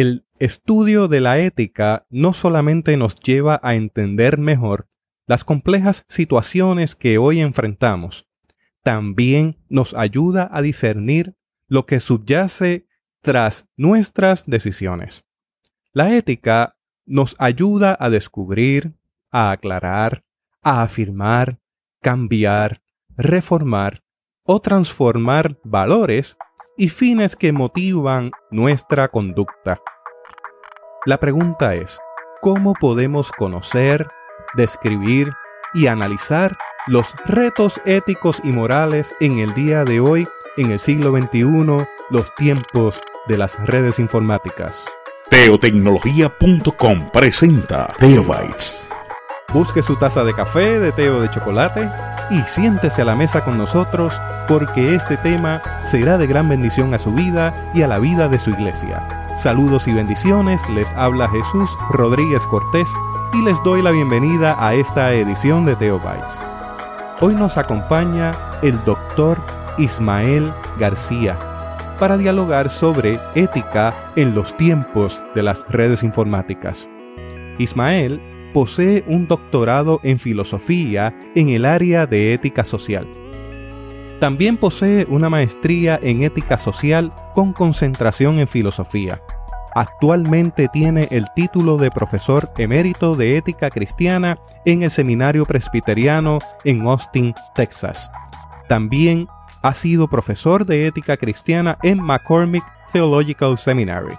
El estudio de la ética no solamente nos lleva a entender mejor las complejas situaciones que hoy enfrentamos, también nos ayuda a discernir lo que subyace tras nuestras decisiones. La ética nos ayuda a descubrir, a aclarar, a afirmar, cambiar, reformar o transformar valores y fines que motivan nuestra conducta. La pregunta es, ¿cómo podemos conocer, describir y analizar los retos éticos y morales en el día de hoy, en el siglo XXI, los tiempos de las redes informáticas? Teotecnología.com presenta Teobytes. Busque su taza de café, de té o de chocolate y siéntese a la mesa con nosotros porque este tema será de gran bendición a su vida y a la vida de su iglesia. Saludos y bendiciones, les habla Jesús Rodríguez Cortés y les doy la bienvenida a esta edición de Teobytes. Hoy nos acompaña el doctor Ismael García para dialogar sobre ética en los tiempos de las redes informáticas. Ismael posee un doctorado en filosofía en el área de ética social. También posee una maestría en ética social con concentración en filosofía. Actualmente tiene el título de profesor emérito de ética cristiana en el Seminario Presbiteriano en Austin, Texas. También ha sido profesor de ética cristiana en McCormick Theological Seminary.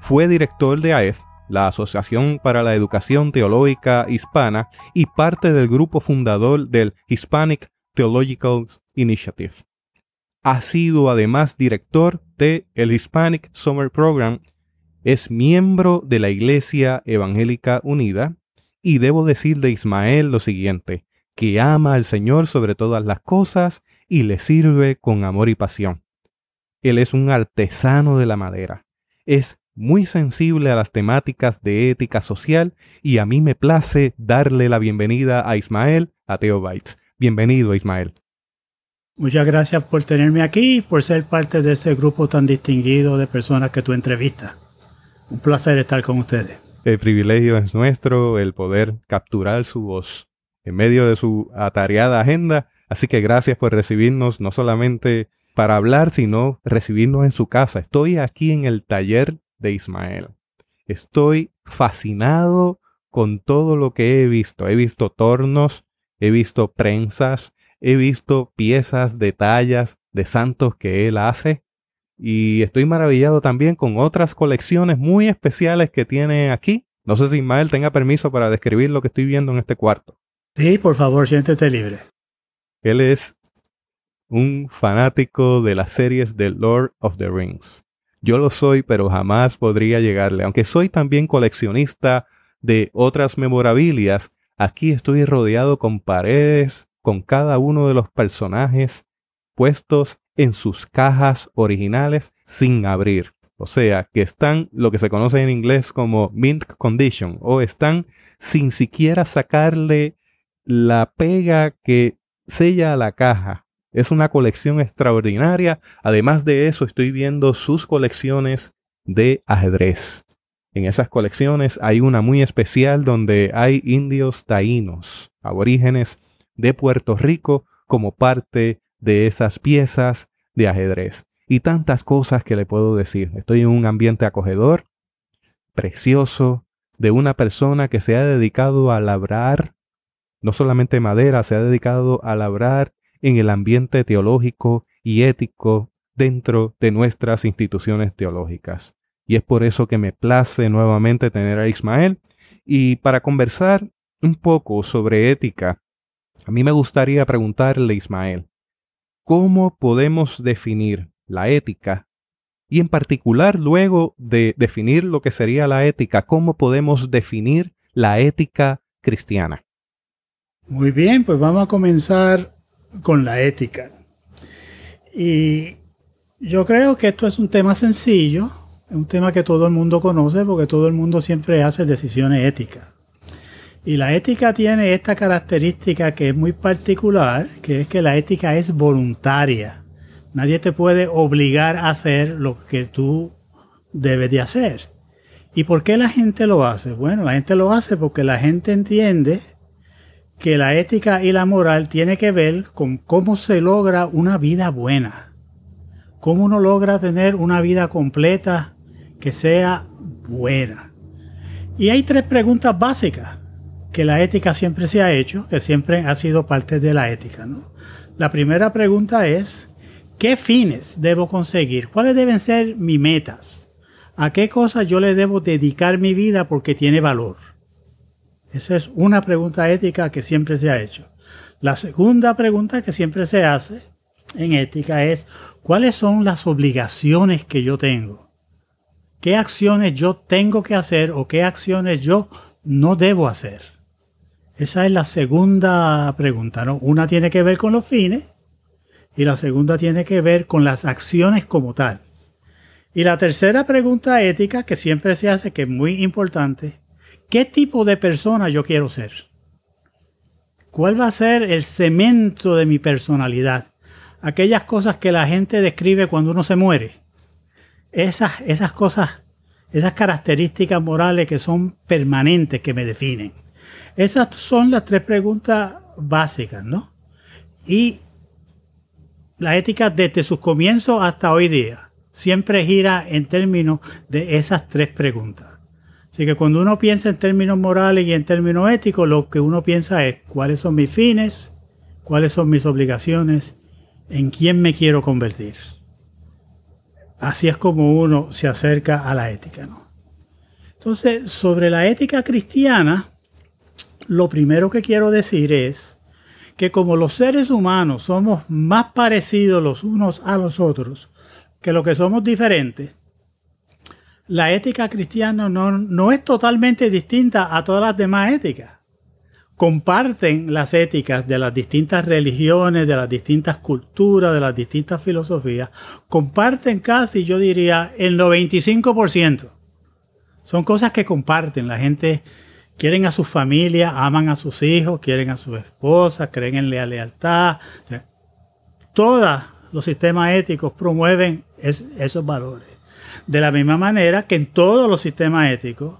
Fue director de AEF la Asociación para la Educación Teológica Hispana y parte del grupo fundador del Hispanic Theological Initiative. Ha sido además director de el Hispanic Summer Program, es miembro de la Iglesia Evangélica Unida y debo decir de Ismael lo siguiente, que ama al Señor sobre todas las cosas y le sirve con amor y pasión. Él es un artesano de la madera. Es muy sensible a las temáticas de ética social y a mí me place darle la bienvenida a Ismael a Teobytes. Bienvenido, Ismael. Muchas gracias por tenerme aquí y por ser parte de ese grupo tan distinguido de personas que tú entrevistas. Un placer estar con ustedes. El privilegio es nuestro, el poder capturar su voz en medio de su atareada agenda. Así que gracias por recibirnos no solamente para hablar, sino recibirnos en su casa. Estoy aquí en el taller de Ismael. Estoy fascinado con todo lo que he visto. He visto tornos, he visto prensas, he visto piezas de tallas de santos que él hace. Y estoy maravillado también con otras colecciones muy especiales que tiene aquí. No sé si Ismael tenga permiso para describir lo que estoy viendo en este cuarto. Sí, por favor, siéntete libre. Él es un fanático de las series de Lord of the Rings. Yo lo soy, pero jamás podría llegarle. Aunque soy también coleccionista de otras memorabilias, aquí estoy rodeado con paredes, con cada uno de los personajes puestos en sus cajas originales sin abrir. O sea, que están lo que se conoce en inglés como mint condition, o están sin siquiera sacarle la pega que sella la caja. Es una colección extraordinaria. Además de eso, estoy viendo sus colecciones de ajedrez. En esas colecciones hay una muy especial donde hay indios taínos, aborígenes de Puerto Rico, como parte de esas piezas de ajedrez. Y tantas cosas que le puedo decir. Estoy en un ambiente acogedor, precioso, de una persona que se ha dedicado a labrar, no solamente madera, se ha dedicado a labrar en el ambiente teológico y ético dentro de nuestras instituciones teológicas. Y es por eso que me place nuevamente tener a Ismael. Y para conversar un poco sobre ética, a mí me gustaría preguntarle Ismael, ¿cómo podemos definir la ética? Y en particular, luego de definir lo que sería la ética, ¿cómo podemos definir la ética cristiana? Muy bien, pues vamos a comenzar con la ética. Y yo creo que esto es un tema sencillo, es un tema que todo el mundo conoce porque todo el mundo siempre hace decisiones éticas. Y la ética tiene esta característica que es muy particular, que es que la ética es voluntaria. Nadie te puede obligar a hacer lo que tú debe de hacer. ¿Y por qué la gente lo hace? Bueno, la gente lo hace porque la gente entiende que la ética y la moral tiene que ver con cómo se logra una vida buena. Cómo uno logra tener una vida completa que sea buena. Y hay tres preguntas básicas que la ética siempre se ha hecho, que siempre ha sido parte de la ética. La primera pregunta es, ¿qué fines debo conseguir? ¿Cuáles deben ser mis metas? ¿A qué cosas yo le debo dedicar mi vida porque tiene valor? Esa es una pregunta ética que siempre se ha hecho. La segunda pregunta que siempre se hace en ética es, ¿cuáles son las obligaciones que yo tengo? ¿Qué acciones yo tengo que hacer o qué acciones yo no debo hacer? Esa es la segunda pregunta, ¿no? Una tiene que ver con los fines y la segunda tiene que ver con las acciones como tal. Y la tercera pregunta ética que siempre se hace, que es muy importante, ¿qué tipo de persona yo quiero ser? ¿Cuál va a ser el cemento de mi personalidad? Aquellas cosas que la gente describe cuando uno se muere. Esas, esas cosas, esas características morales que son permanentes, que me definen. Esas son las tres preguntas básicas, ¿no? Y la ética desde sus comienzos hasta hoy día siempre gira en términos de esas tres preguntas. Así que cuando uno piensa en términos morales y en términos éticos, lo que uno piensa es cuáles son mis fines, cuáles son mis obligaciones, en quién me quiero convertir. Así es como uno se acerca a la ética, ¿no? Entonces, sobre la ética cristiana, lo primero que quiero decir es que como los seres humanos somos más parecidos los unos a los otros que lo que somos diferentes, la ética cristiana no, no es totalmente distinta a todas las demás éticas. Comparten las éticas de las distintas religiones, de las distintas culturas, de las distintas filosofías. Comparten casi, yo diría, el 95%. Son cosas que comparten. La gente quieren a su familia, aman a sus hijos, quieren a sus esposas, creen en la lealtad. Todos los sistemas éticos promueven esos valores. De la misma manera que en todos los sistemas éticos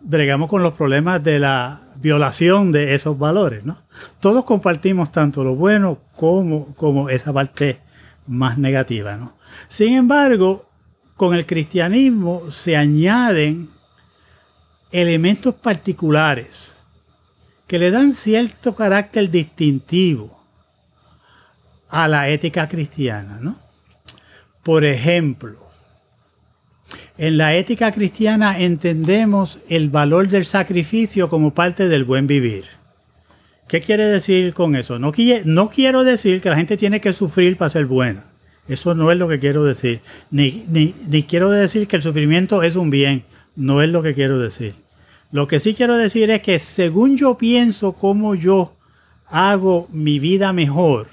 bregamos con los problemas de la violación de esos valores. ¿no? Todos compartimos tanto lo bueno como, como esa parte más negativa. ¿no? Sin embargo, con el cristianismo se añaden elementos particulares que le dan cierto carácter distintivo a la ética cristiana, ¿no? Por ejemplo, en la ética cristiana entendemos el valor del sacrificio como parte del buen vivir. ¿Qué quiere decir con eso? No, no quiero decir que la gente tiene que sufrir para ser buena. Eso no es lo que quiero decir. Ni, ni quiero decir que el sufrimiento es un bien. No es lo que quiero decir. Lo que sí quiero decir es que según yo pienso cómo yo hago mi vida mejor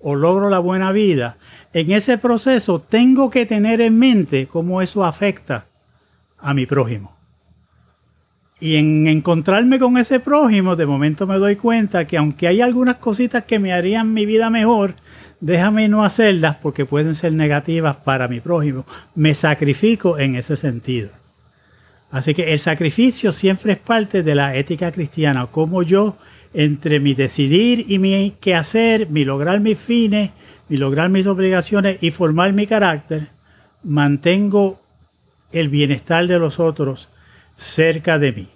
o logro la buena vida, en ese proceso tengo que tener en mente cómo eso afecta a mi prójimo. Y en encontrarme con ese prójimo, de momento me doy cuenta que aunque hay algunas cositas que me harían mi vida mejor, déjame no hacerlas porque pueden ser negativas para mi prójimo. Me sacrifico en ese sentido. Así que el sacrificio siempre es parte de la ética cristiana, como yo entre mi decidir y mi qué hacer, mi lograr mis fines, mi lograr mis obligaciones y formar mi carácter, mantengo el bienestar de los otros cerca de mí.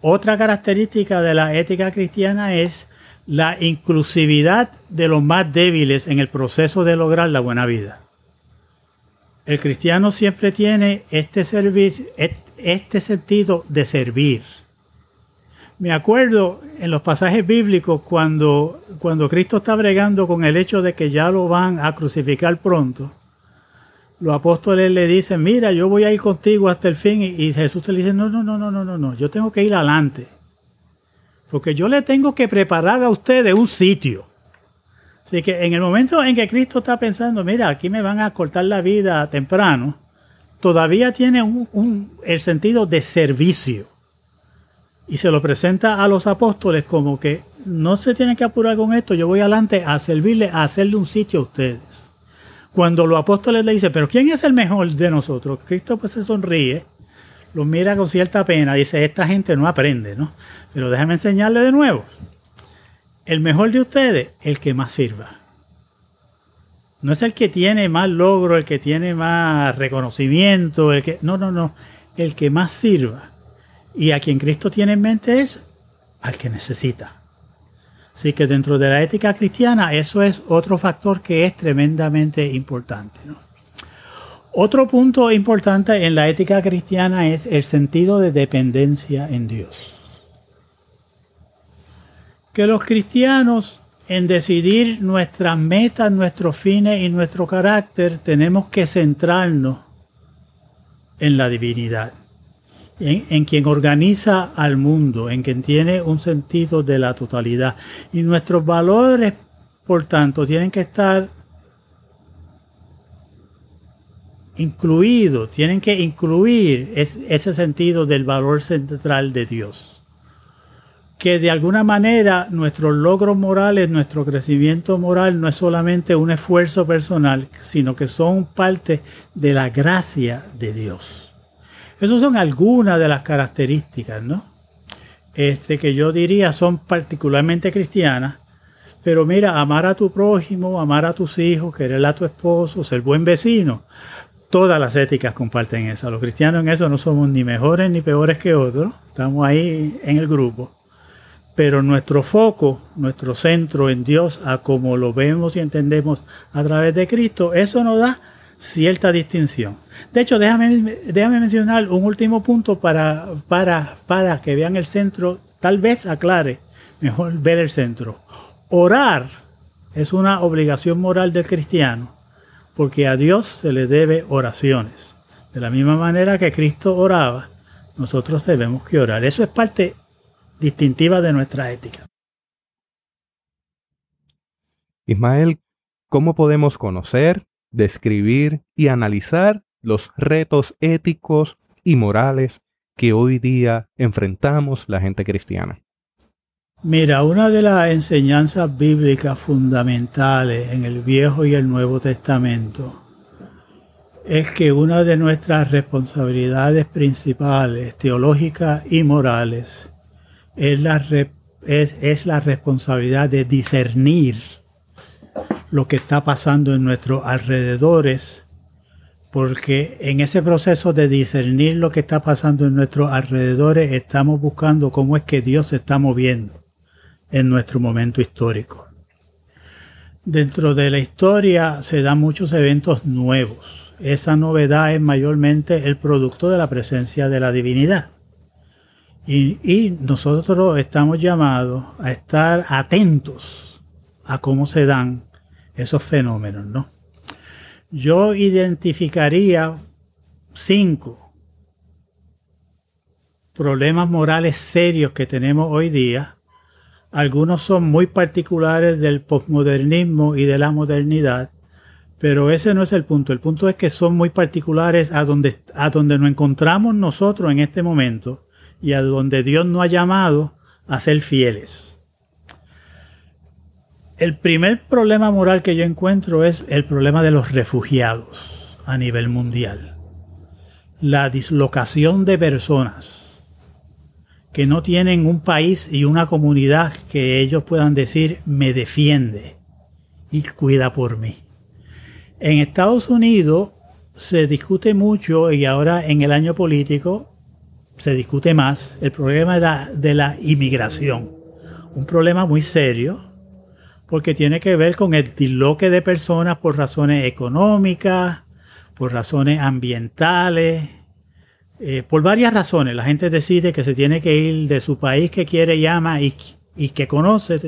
Otra característica de la ética cristiana es la inclusividad de los más débiles en el proceso de lograr la buena vida. El cristiano siempre tiene este servicio, este sentido de servir. Me acuerdo en los pasajes bíblicos cuando, cuando Cristo está bregando con el hecho de que ya lo van a crucificar pronto. Los apóstoles le dicen, mira, yo voy a ir contigo hasta el fin. Y, Jesús le dice, no, no, no, no, no, no, no, yo tengo que ir adelante. Porque yo le tengo que preparar a ustedes un sitio. Así que en el momento en que Cristo está pensando, mira, aquí me van a cortar la vida temprano, todavía tiene un, el sentido de servicio. Y se lo presenta a los apóstoles como que no se tienen que apurar con esto, yo voy adelante a servirle, a hacerle un sitio a ustedes. Cuando los apóstoles le dicen, pero ¿quién es el mejor de nosotros? Cristo pues se sonríe, lo mira con cierta pena, dice, esta gente no aprende, ¿no? Pero déjame enseñarle de nuevo. El mejor de ustedes, el que más sirva. No es el que tiene más logro, el que tiene más reconocimiento, el que... No, no, no. El que más sirva. Y a quien Cristo tiene en mente es al que necesita. Así que dentro de la ética cristiana eso es otro factor que es tremendamente importante. Otro punto importante en la ética cristiana es el sentido de dependencia en Dios. Que los cristianos en decidir nuestras metas, nuestros fines y nuestro carácter tenemos que centrarnos en la divinidad en, quien organiza al mundo, en quien tiene un sentido de la totalidad. Y nuestros valores, por tanto, tienen que estar incluidos, tienen que incluir ese sentido del valor central de Dios. Que de alguna manera nuestros logros morales, nuestro crecimiento moral no es solamente un esfuerzo personal, sino que son parte de la gracia de Dios. Esas son algunas de las características, ¿no? Este, que yo diría son particularmente cristianas. Pero mira, amar a tu prójimo, amar a tus hijos, querer a tu esposo, ser buen vecino. Todas las éticas comparten eso. Los cristianos en eso no somos ni mejores ni peores que otros. Estamos ahí en el grupo. Pero nuestro foco, nuestro centro en Dios, a como lo vemos y entendemos a través de Cristo, eso nos da cierta distinción. De hecho, déjame, déjame mencionar un último punto para, para, para que vean el centro, tal vez aclare mejor ver el centro. Orar es una obligación moral del cristiano, porque a Dios se le debe oraciones. De la misma manera que Cristo oraba, nosotros debemos que orar. Eso es parte distintiva de nuestra ética. Ismael, ¿cómo podemos conocer, describir y analizar los retos éticos y morales que hoy día enfrentamos la gente cristiana. Mira, una de las enseñanzas bíblicas fundamentales en el Viejo y el Nuevo Testamento es que una de nuestras responsabilidades principales, teológicas y morales, es la, es, la responsabilidad de discernir lo que está pasando en nuestros alrededores porque en ese proceso de discernir lo que está pasando en nuestros alrededores estamos buscando cómo es que Dios se está moviendo en nuestro momento histórico. Dentro de la historia se dan muchos eventos nuevos. Esa novedad es mayormente el producto de la presencia de la divinidad. Y, nosotros estamos llamados a estar atentos a cómo se dan esos fenómenos, ¿no? Yo identificaría cinco problemas morales serios que tenemos hoy día. Algunos son muy particulares del posmodernismo y de la modernidad, pero ese no es el punto. El punto es que son muy particulares a donde, a donde nos encontramos nosotros en este momento y a donde Dios nos ha llamado a ser fieles. El primer problema moral que yo encuentro es el problema de los refugiados a nivel mundial. La dislocación de personas que no tienen un país y una comunidad que ellos puedan decir me defiende y cuida por mí. En Estados Unidos se discute mucho y ahora en el año político se discute más el problema de la, inmigración. Un problema muy serio porque tiene que ver con el disloque de personas por razones económicas, por razones ambientales, eh, por varias razones. La gente decide que se tiene que ir de su país que quiere y y, que conoce,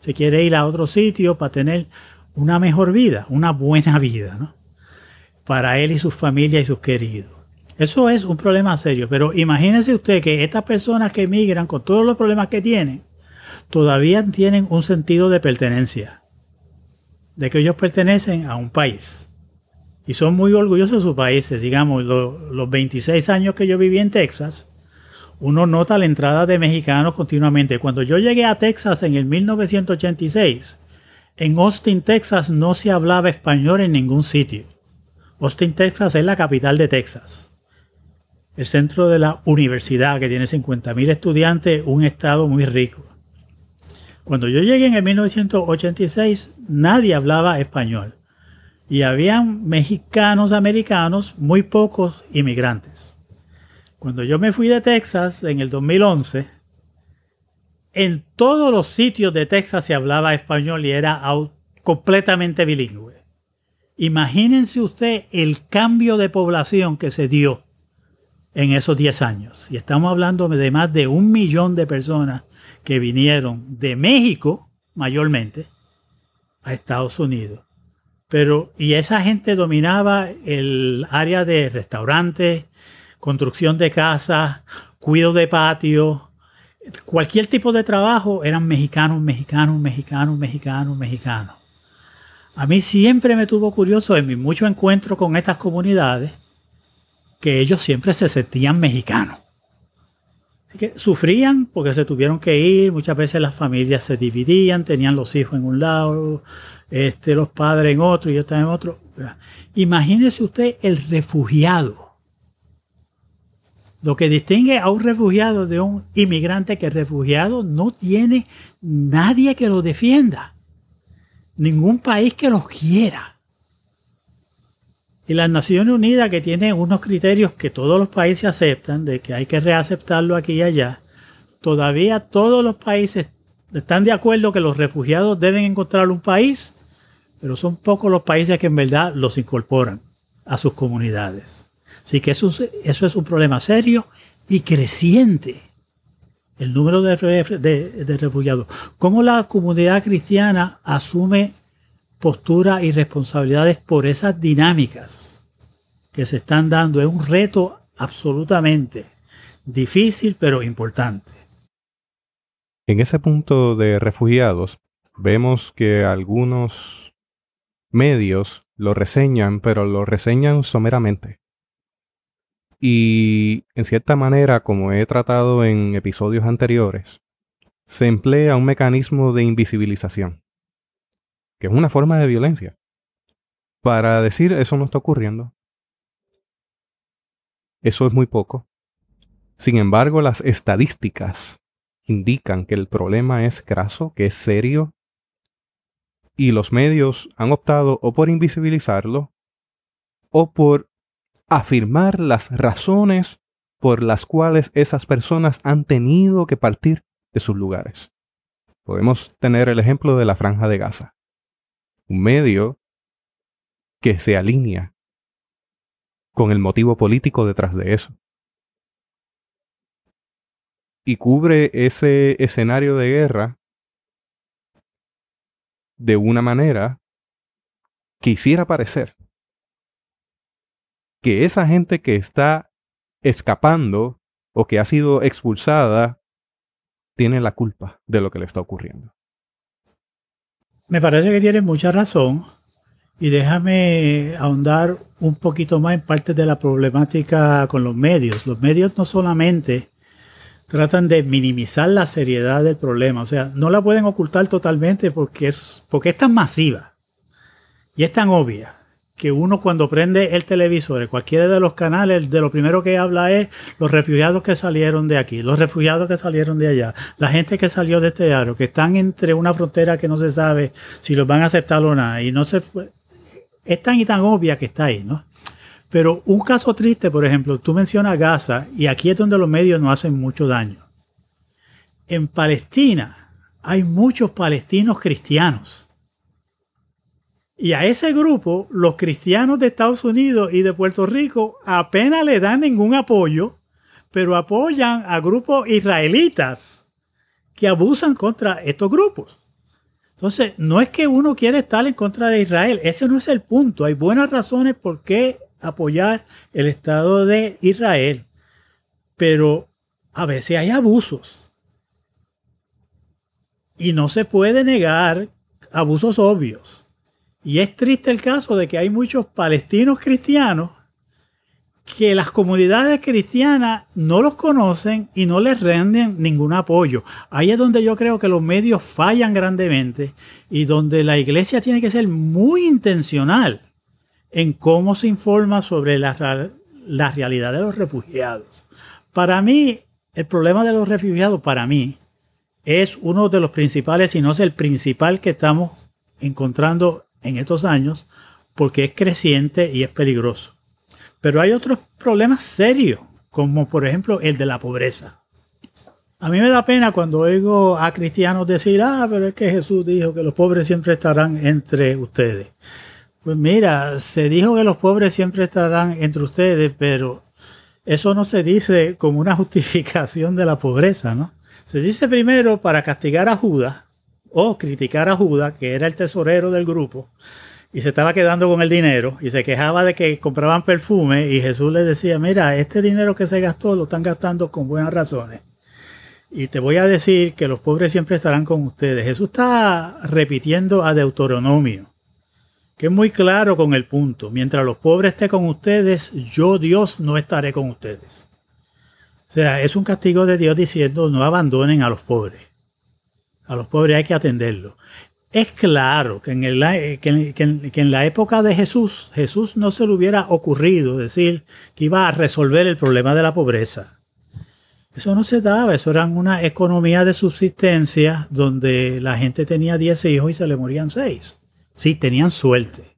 se, quiere ir a otro sitio para tener una mejor vida, una buena vida, ¿no? Para él y su familia y sus queridos. Eso es un problema serio, pero imagínese usted que estas personas que emigran con todos los problemas que tienen, todavía tienen un sentido de pertenencia, de que ellos pertenecen a un país. Y son muy orgullosos de sus países. Digamos, los 26 años que yo viví en Texas, uno nota la entrada de mexicanos continuamente. Cuando yo llegué a Texas en el 1986, En Austin, Texas no se hablaba español en ningún sitio. Austin, Texas es la capital de Texas. El centro de la universidad que tiene 50.000 estudiantes, un estado muy rico. Cuando yo llegué en el 1986, nadie hablaba español. Y habían mexicanos americanos, muy pocos inmigrantes. Cuando yo me fui de Texas en el 2011, en todos los sitios de Texas se hablaba español y era completamente bilingüe. Imagínense usted el cambio de población que se dio en esos 10 años. Y estamos hablando de más de un millón de personas que vinieron de México, mayormente, a Estados Unidos. Pero, y esa gente dominaba el área de restaurantes, construcción de casas, cuido de patio, cualquier tipo de trabajo eran mexicanos, mexicanos, mexicanos, mexicanos, mexicanos. A mí siempre me tuvo curioso en mi mucho encuentro con estas comunidades que ellos siempre se sentían mexicanos. Así que sufrían porque se tuvieron que ir, muchas veces las familias se dividían, tenían los hijos en un lado, este, los padres en otro y yo en otro. Imagínese usted el refugiado lo que distingue a un refugiado de un inmigrante que el refugiado no tiene nadie que lo defienda. Ningún país que los quiera. Y las Naciones Unidas, que tiene unos criterios que todos los países aceptan, de que hay que reaceptarlo aquí y allá, todavía todos los países están de acuerdo que los refugiados deben encontrar un país, pero son pocos los países que en verdad los incorporan a sus comunidades. Así que eso, eso es un problema serio y creciente. El número de, de, refugiados. ¿Cómo la comunidad cristiana asume postura y responsabilidades por esas dinámicas que se están dando? Es un reto absolutamente difícil, pero importante. En ese punto de refugiados, vemos que algunos medios lo reseñan, pero lo reseñan someramente. Y en cierta manera, como he tratado en episodios anteriores, se emplea un mecanismo de invisibilización, que es una forma de violencia, para decir eso no está ocurriendo. Eso es muy poco. Sin embargo, las estadísticas indican que el problema es graso, que es serio, y los medios han optado o por invisibilizarlo o por afirmar las razones por las cuales esas personas han tenido que partir de sus lugares. Podemos tener el ejemplo de la franja de Gaza, un medio que se alinea con el motivo político detrás de eso. Y cubre ese escenario de guerra de una manera que hiciera parecer que esa gente que está escapando o que ha sido expulsada tiene la culpa de lo que le está ocurriendo. Me parece que tienes mucha razón y déjame ahondar un poquito más en parte de la problemática con los medios. Los medios no solamente tratan de minimizar la seriedad del problema, o sea, no la pueden ocultar totalmente porque es, porque es tan masiva y es tan obvia que uno cuando prende el televisor, cualquiera de los canales, de lo primero que habla es los refugiados que salieron de aquí, los refugiados que salieron de allá, la gente que salió de este aro, que están entre una frontera que no se sabe si los van a aceptar o no, y no se es tan y tan obvia que está ahí, ¿no? Pero un caso triste, por ejemplo, tú mencionas Gaza, y aquí es donde los medios no hacen mucho daño. En Palestina hay muchos palestinos cristianos y a ese grupo, los cristianos de Estados Unidos y de Puerto Rico apenas le dan ningún apoyo, pero apoyan a grupos israelitas que abusan contra estos grupos. Entonces, no es que uno quiera estar en contra de Israel, ese no es el punto. Hay buenas razones por qué apoyar el Estado de Israel, pero a veces hay abusos. Y no se puede negar abusos obvios. Y es triste el caso de que hay muchos palestinos cristianos que las comunidades cristianas no los conocen y no les renden ningún apoyo. Ahí es donde yo creo que los medios fallan grandemente y donde la iglesia tiene que ser muy intencional en cómo se informa sobre la, la realidad de los refugiados. Para mí, el problema de los refugiados, para mí, es uno de los principales, si no es el principal que estamos encontrando en estos años, porque es creciente y es peligroso. Pero hay otros problemas serios, como por ejemplo el de la pobreza. A mí me da pena cuando oigo a cristianos decir, ah, pero es que Jesús dijo que los pobres siempre estarán entre ustedes. Pues mira, se dijo que los pobres siempre estarán entre ustedes, pero eso no se dice como una justificación de la pobreza, ¿no? Se dice primero para castigar a Judas o criticar a Judas, que era el tesorero del grupo, y se estaba quedando con el dinero y se quejaba de que compraban perfume y Jesús le decía, mira, este dinero que se gastó lo están gastando con buenas razones. Y te voy a decir que los pobres siempre estarán con ustedes. Jesús está repitiendo a Deuteronomio, que es muy claro con el punto. Mientras los pobres estén con ustedes, yo Dios no estaré con ustedes. O sea, es un castigo de Dios diciendo no abandonen a los pobres. A los pobres hay que atenderlos. Es claro que en, el, eh, que, en, la época de Jesús, Jesús no se le hubiera ocurrido decir que iba a resolver el problema de la pobreza. Eso no se daba, eso era una economía de subsistencia donde la gente tenía 10 hijos y se le morían 6. Sí, tenían suerte.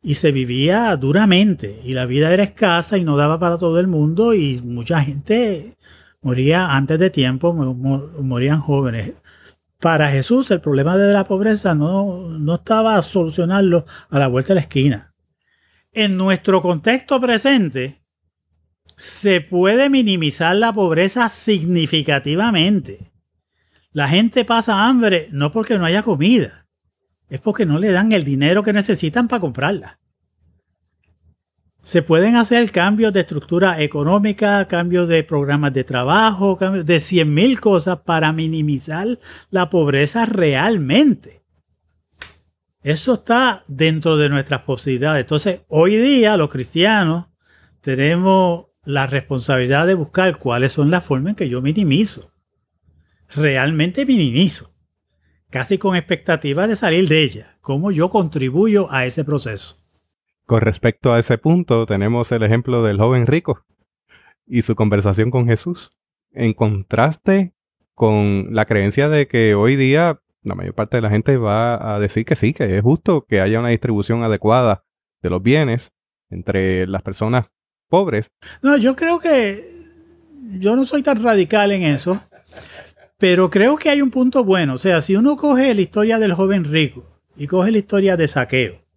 Y se vivía duramente y la vida era escasa y no daba para todo el mundo y mucha gente moría antes de tiempo, morían jóvenes para Jesús el problema de la pobreza no, no estaba a solucionarlo a la vuelta de la esquina. En nuestro contexto presente, se puede minimizar la pobreza significativamente. La gente pasa hambre no porque no haya comida, es porque no le dan el dinero que necesitan para comprarla. Se pueden hacer cambios de estructura económica, cambios de programas de trabajo, cambios de 100 mil cosas para minimizar la pobreza realmente. Eso está dentro de nuestras posibilidades. Entonces, hoy día los cristianos tenemos la responsabilidad de buscar cuáles son las formas en que yo minimizo. Realmente minimizo. Casi con expectativa de salir de ella. Cómo yo contribuyo a ese proceso. Con respecto a ese punto, tenemos el ejemplo del joven rico y su conversación con Jesús, en contraste con la creencia de que hoy día la mayor parte de la gente va a decir que sí, que es justo que haya una distribución adecuada de los bienes entre las personas pobres. No, yo creo que yo no soy tan radical en eso, pero creo que hay un punto bueno. O sea, si uno coge la historia del joven rico y coge la historia de saqueo,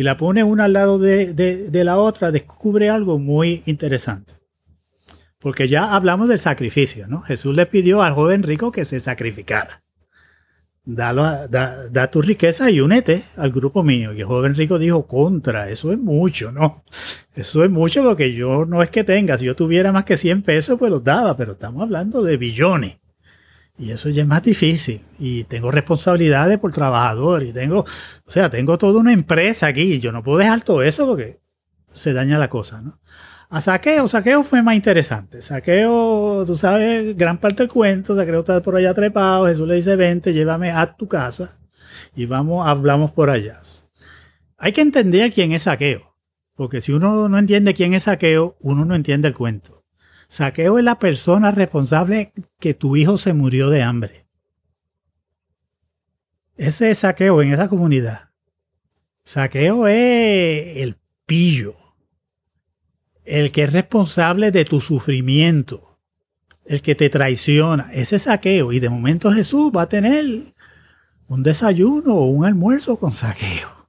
y la pone una al lado de, la otra, descubre algo muy interesante. Porque ya hablamos del sacrificio, ¿no? Jesús le pidió al joven rico que se sacrificara. da, da, tu riqueza y únete al grupo mío. Y el joven rico dijo, contra, eso es mucho, ¿no? Eso es mucho porque yo no es que tenga, si yo tuviera más que 100 pesos, pues los daba, pero estamos hablando de billones. Y eso ya es más difícil. Y tengo responsabilidades por trabajador. Y tengo, o sea, tengo toda una empresa aquí. Y yo no puedo dejar todo eso porque se daña la cosa, ¿no? A saqueo, saqueo fue más interesante. Saqueo, tú sabes, gran parte del cuento, saqueo está por allá trepado. Jesús le dice, vente, llévame a tu casa. Y vamos, hablamos por allá. Hay que entender quién es saqueo. Porque si uno no entiende quién es saqueo, uno no entiende el cuento. Saqueo es la persona responsable que tu hijo se murió de hambre. Ese es saqueo en esa comunidad. Saqueo es el pillo. El que es responsable de tu sufrimiento. El que te traiciona. Ese saqueo. Y de momento Jesús va a tener un desayuno o un almuerzo con saqueo.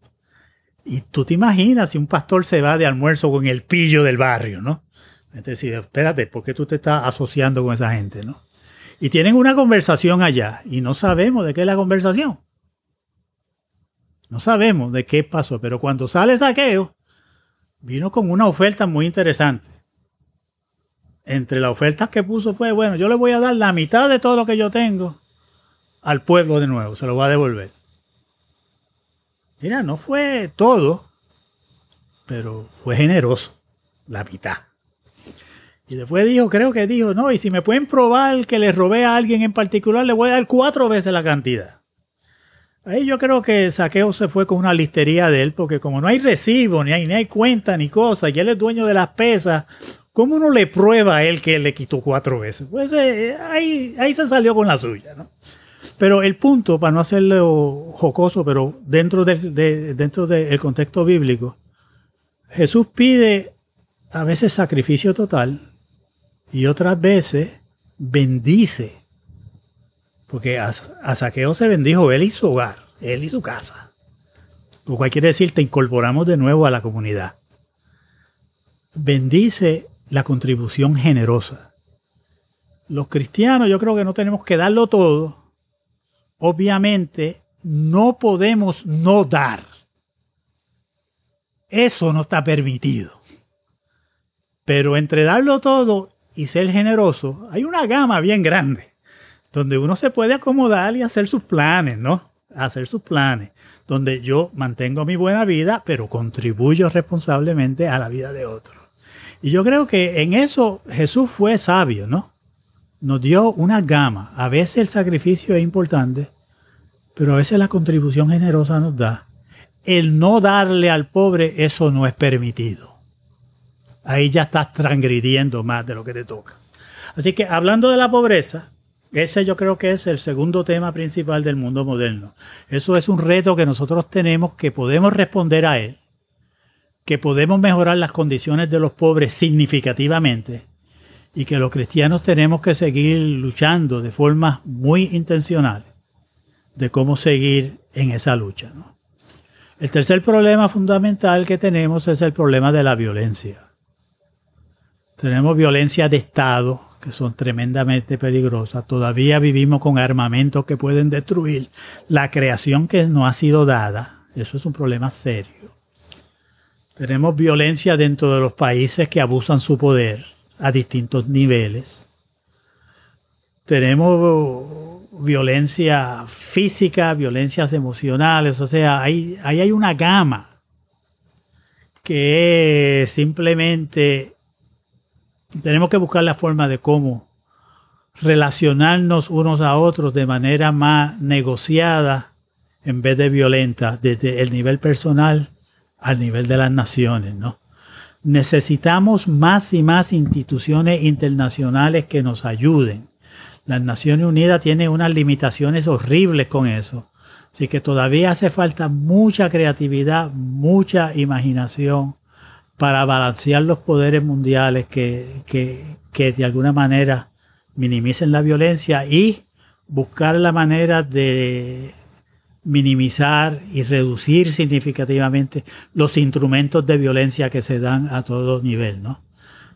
Y tú te imaginas si un pastor se va de almuerzo con el pillo del barrio, ¿no? Es decir, espérate, ¿por qué tú te estás asociando con esa gente, no? Y tienen una conversación allá y no sabemos de qué es la conversación. No sabemos de qué pasó, pero cuando sale Saqueo, vino con una oferta muy interesante. Entre las ofertas que puso fue, bueno, yo le voy a dar la mitad de todo lo que yo tengo al pueblo de nuevo, se lo voy a devolver. Mira, no fue todo, pero fue generoso. la mitad. Y después dijo, creo que dijo, no, y si me pueden probar que le robé a alguien en particular, le voy a dar cuatro veces la cantidad. Ahí yo creo que Saqueo se fue con una listería de él, porque como no hay recibo, ni hay, ni hay cuenta, ni cosa, y él es dueño de las pesas, ¿cómo uno le prueba a él que le quitó cuatro veces? Pues eh, ahí, ahí se salió con la suya, ¿no? Pero el punto, para no hacerlo jocoso, pero dentro del, dentro del contexto bíblico, Jesús pide a veces sacrificio total, y otras veces bendice. Porque a, Saqueo se bendijo él y su hogar, él y su casa. Lo cual quiere decir, te incorporamos de nuevo a la comunidad. Bendice la contribución generosa. Los cristianos yo creo que no tenemos que darlo todo. Obviamente no podemos no dar. Eso no está permitido. Pero entre darlo todo y ser generoso, hay una gama bien grande donde uno se puede acomodar y hacer sus planes, ¿no? Hacer sus planes, donde yo mantengo mi buena vida, pero contribuyo responsablemente a la vida de otros. Y yo creo que en eso Jesús fue sabio, ¿no? Nos dio una gama. A veces el sacrificio es importante, pero a veces la contribución generosa nos da. El no darle al pobre, eso no es permitido ahí ya estás transgrediendo más de lo que te toca. Así que hablando de la pobreza, ese yo creo que es el segundo tema principal del mundo moderno. Eso es un reto que nosotros tenemos, que podemos responder a él, que podemos mejorar las condiciones de los pobres significativamente y que los cristianos tenemos que seguir luchando de forma muy intencional de cómo seguir en esa lucha. El tercer problema fundamental que tenemos es el problema de la violencia. Tenemos violencia de Estado, que son tremendamente peligrosas. Todavía vivimos con armamentos que pueden destruir la creación que no ha sido dada. Eso es un problema serio. Tenemos violencia dentro de los países que abusan su poder a distintos niveles. Tenemos violencia física, violencias emocionales, o sea, ahí, ahí hay una gama que simplemente tenemos que buscar la forma de cómo relacionarnos unos a otros de manera más negociada en vez de violenta, desde el nivel personal al nivel de las naciones, ¿no? Necesitamos más y más instituciones internacionales que nos ayuden. Las Naciones Unidas tienen unas limitaciones horribles con eso. Así que todavía hace falta mucha creatividad, mucha imaginación para balancear los poderes mundiales que, que, de alguna manera minimicen la violencia y buscar la manera de minimizar y reducir significativamente los instrumentos de violencia que se dan a todo nivel, ¿no?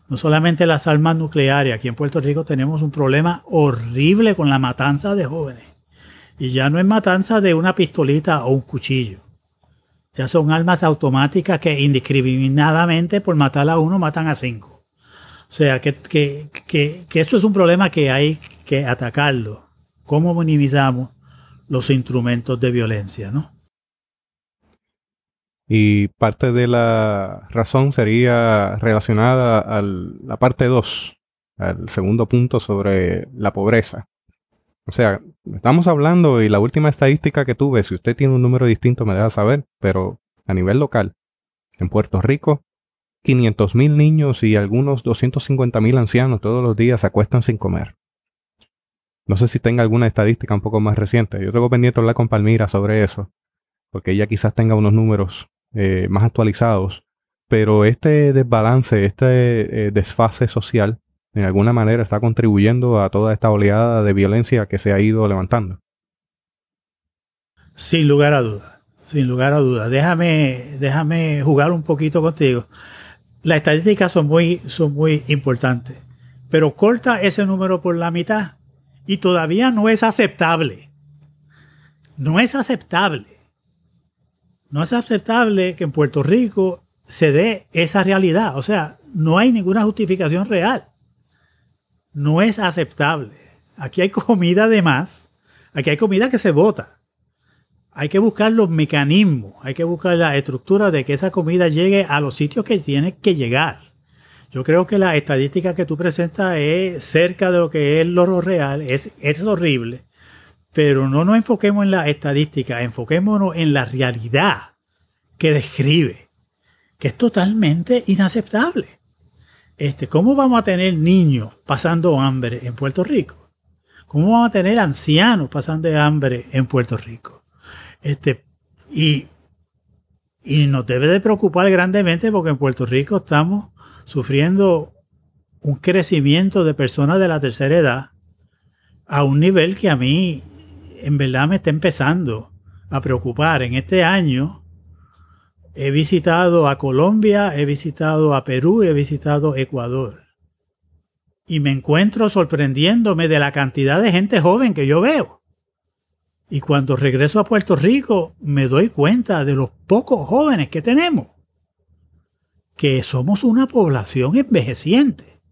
No solamente las armas nucleares, aquí en Puerto Rico tenemos un problema horrible con la matanza de jóvenes. Y ya no es matanza de una pistolita o un cuchillo. Ya son armas automáticas que indiscriminadamente por matar a uno matan a cinco. O sea, que, que, que, esto es un problema que hay que atacarlo. ¿Cómo minimizamos los instrumentos de violencia, no? Y parte de la razón sería relacionada a la parte 2, al segundo punto sobre la pobreza. O sea, estamos hablando y la última estadística que tuve, si usted tiene un número distinto me deja saber, pero a nivel local, en Puerto Rico, 500.000 niños y algunos 250.000 ancianos todos los días se acuestan sin comer. No sé si tenga alguna estadística un poco más reciente. Yo tengo pendiente hablar con Palmira sobre eso, porque ella quizás tenga unos números eh, más actualizados. Pero este desbalance, este eh, desfase social de alguna manera está contribuyendo a toda esta oleada de violencia que se ha ido levantando. Sin lugar a dudas, sin lugar a dudas. Déjame, déjame jugar un poquito contigo. Las estadísticas son muy, son muy importantes, pero corta ese número por la mitad y todavía no es aceptable. No es aceptable. No es aceptable que en Puerto Rico se dé esa realidad. O sea, no hay ninguna justificación real no es aceptable. Aquí hay comida de más. Aquí hay comida que se bota. Hay que buscar los mecanismos, hay que buscar la estructura de que esa comida llegue a los sitios que tiene que llegar. Yo creo que la estadística que tú presentas es cerca de lo que es lo real, es, es horrible, pero no nos enfoquemos en la estadística, enfoquémonos en la realidad que describe, que es totalmente inaceptable. Este, ¿Cómo vamos a tener niños pasando hambre en Puerto Rico? ¿Cómo vamos a tener ancianos pasando hambre en Puerto Rico? Este, y, y nos debe de preocupar grandemente porque en Puerto Rico estamos sufriendo un crecimiento de personas de la tercera edad a un nivel que a mí en verdad me está empezando a preocupar. En este año he visitado a Colombia, he visitado a Perú, he visitado Ecuador. Y me encuentro sorprendiéndome de la cantidad de gente joven que yo veo. Y cuando regreso a Puerto Rico me doy cuenta de los pocos jóvenes que tenemos. Que somos una población envejeciente.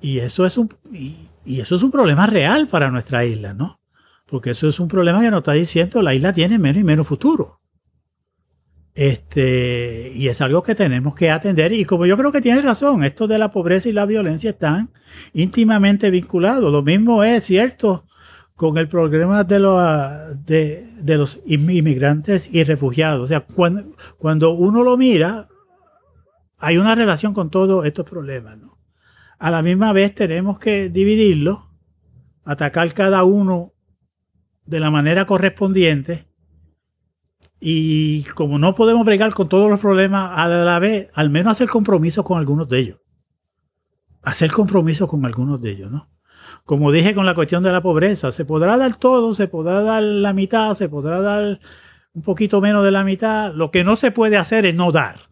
Y eso es un, y eso es un problema real para nuestra isla, ¿no? Porque eso es un problema que nos está diciendo la isla tiene menos y menos futuro. Este, y es algo que tenemos que atender. Y como yo creo que tiene razón, esto de la pobreza y la violencia están íntimamente vinculados. Lo mismo es cierto con el problema de, los, de, los inmigrantes y refugiados. O sea, cuando, cuando uno lo mira, hay una relación con todos estos problemas. A la misma vez tenemos que dividirlo, atacar cada uno de la manera correspondiente. Y como no podemos bregar con todos los problemas a la vez, al menos hacer compromiso con algunos de ellos. Hacer compromiso con algunos de ellos, ¿no? Como dije con la cuestión de la pobreza, se podrá dar todo, se podrá dar la mitad, se podrá dar un poquito menos de la mitad. Lo que no se puede hacer es no dar.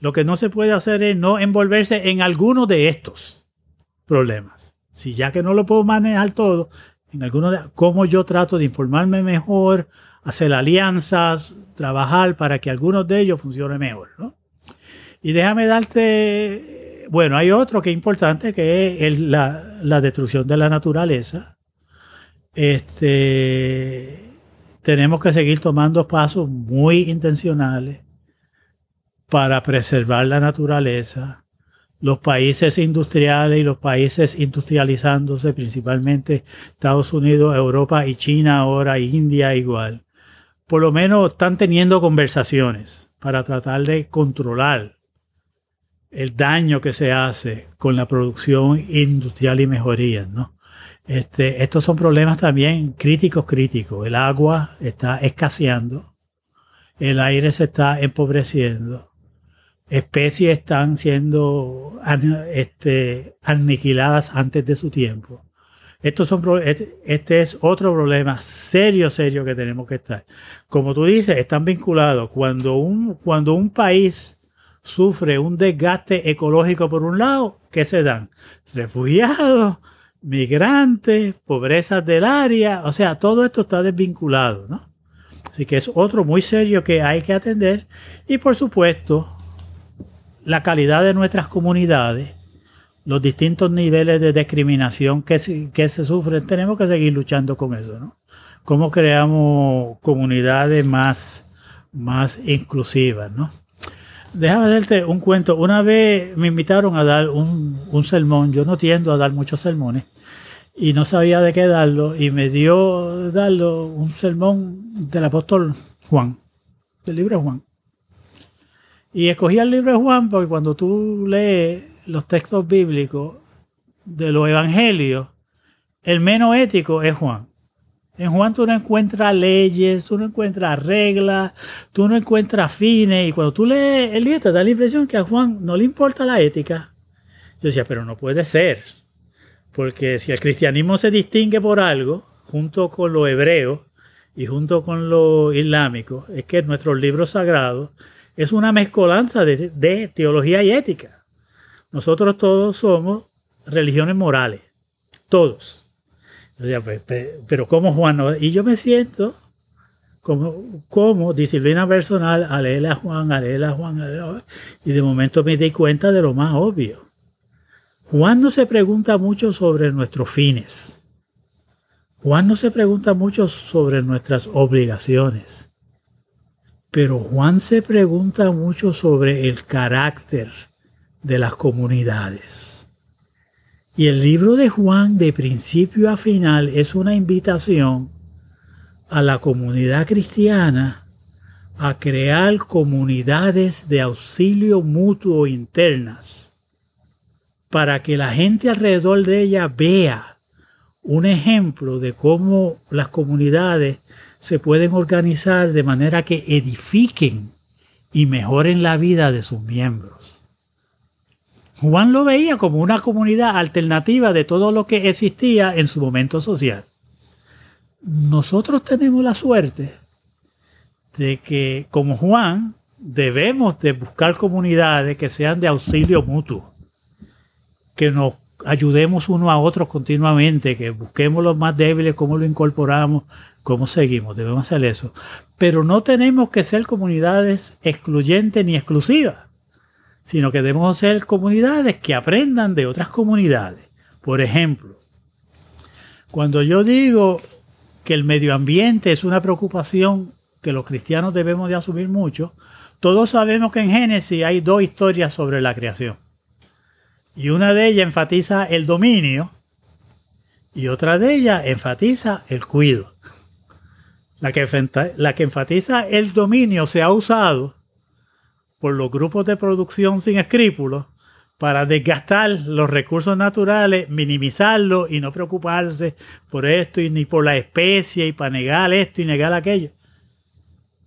Lo que no se puede hacer es no envolverse en alguno de estos problemas. Si ya que no lo puedo manejar todo, en algunos de, cómo yo trato de informarme mejor, hacer alianzas, trabajar para que algunos de ellos funcionen mejor. ¿no? Y déjame darte, bueno, hay otro que es importante, que es la, la destrucción de la naturaleza. Este, tenemos que seguir tomando pasos muy intencionales para preservar la naturaleza, los países industriales y los países industrializándose, principalmente Estados Unidos, Europa y China ahora, India igual, por lo menos están teniendo conversaciones para tratar de controlar el daño que se hace con la producción industrial y mejorías, ¿no? Este, estos son problemas también críticos, críticos. El agua está escaseando, el aire se está empobreciendo, especies están siendo este, aniquiladas antes de su tiempo. Estos son, este, este es otro problema serio, serio que tenemos que estar. Como tú dices, están vinculados. Cuando un, cuando un país sufre un desgaste ecológico por un lado, ¿qué se dan? Refugiados, migrantes, pobrezas del área, o sea, todo esto está desvinculado, ¿no? Así que es otro muy serio que hay que atender. Y por supuesto, la calidad de nuestras comunidades, los distintos niveles de discriminación que, que se sufren, tenemos que seguir luchando con eso, ¿no? ¿Cómo creamos comunidades más, más inclusivas, ¿no? Déjame darte un cuento. Una vez me invitaron a dar un, un sermón. Yo no tiendo a dar muchos sermones y no sabía de qué darlo y me dio darlo un sermón del apóstol Juan, del libro de Juan. Y escogí el libro de Juan porque cuando tú lees los textos bíblicos de los evangelios, el menos ético es Juan. En Juan tú no encuentras leyes, tú no encuentras reglas, tú no encuentras fines. Y cuando tú lees el libro te da la impresión que a Juan no le importa la ética. Yo decía, pero no puede ser. Porque si el cristianismo se distingue por algo, junto con lo hebreo y junto con lo islámico, es que nuestros libros sagrados es una mezcolanza de, teología y ética. Nosotros todos somos religiones morales, todos. Pero como Juan, y yo me siento como, como disciplina personal a leer a Juan, a leer a Juan, a a Juan, y de momento me di cuenta de lo más obvio. Juan no se pregunta mucho sobre nuestros fines. Juan no se pregunta mucho sobre nuestras obligaciones. Pero Juan se pregunta mucho sobre el carácter de las comunidades. Y el libro de Juan de principio a final es una invitación a la comunidad cristiana a crear comunidades de auxilio mutuo internas para que la gente alrededor de ella vea un ejemplo de cómo las comunidades se pueden organizar de manera que edifiquen y mejoren la vida de sus miembros. Juan lo veía como una comunidad alternativa de todo lo que existía en su momento social. Nosotros tenemos la suerte de que, como Juan, debemos de buscar comunidades que sean de auxilio mutuo, que nos ayudemos uno a otros continuamente, que busquemos los más débiles, cómo lo incorporamos, cómo seguimos, debemos hacer eso. Pero no tenemos que ser comunidades excluyentes ni exclusivas, sino que debemos ser comunidades que aprendan de otras comunidades. Por ejemplo, cuando yo digo que el medio ambiente es una preocupación que los cristianos debemos de asumir mucho, todos sabemos que en Génesis hay dos historias sobre la creación. Y una de ellas enfatiza el dominio y otra de ellas enfatiza el cuido. La que, la que enfatiza el dominio se ha usado por los grupos de producción sin escrúpulos para desgastar los recursos naturales, minimizarlos y no preocuparse por esto y ni por la especie y para negar esto y negar aquello.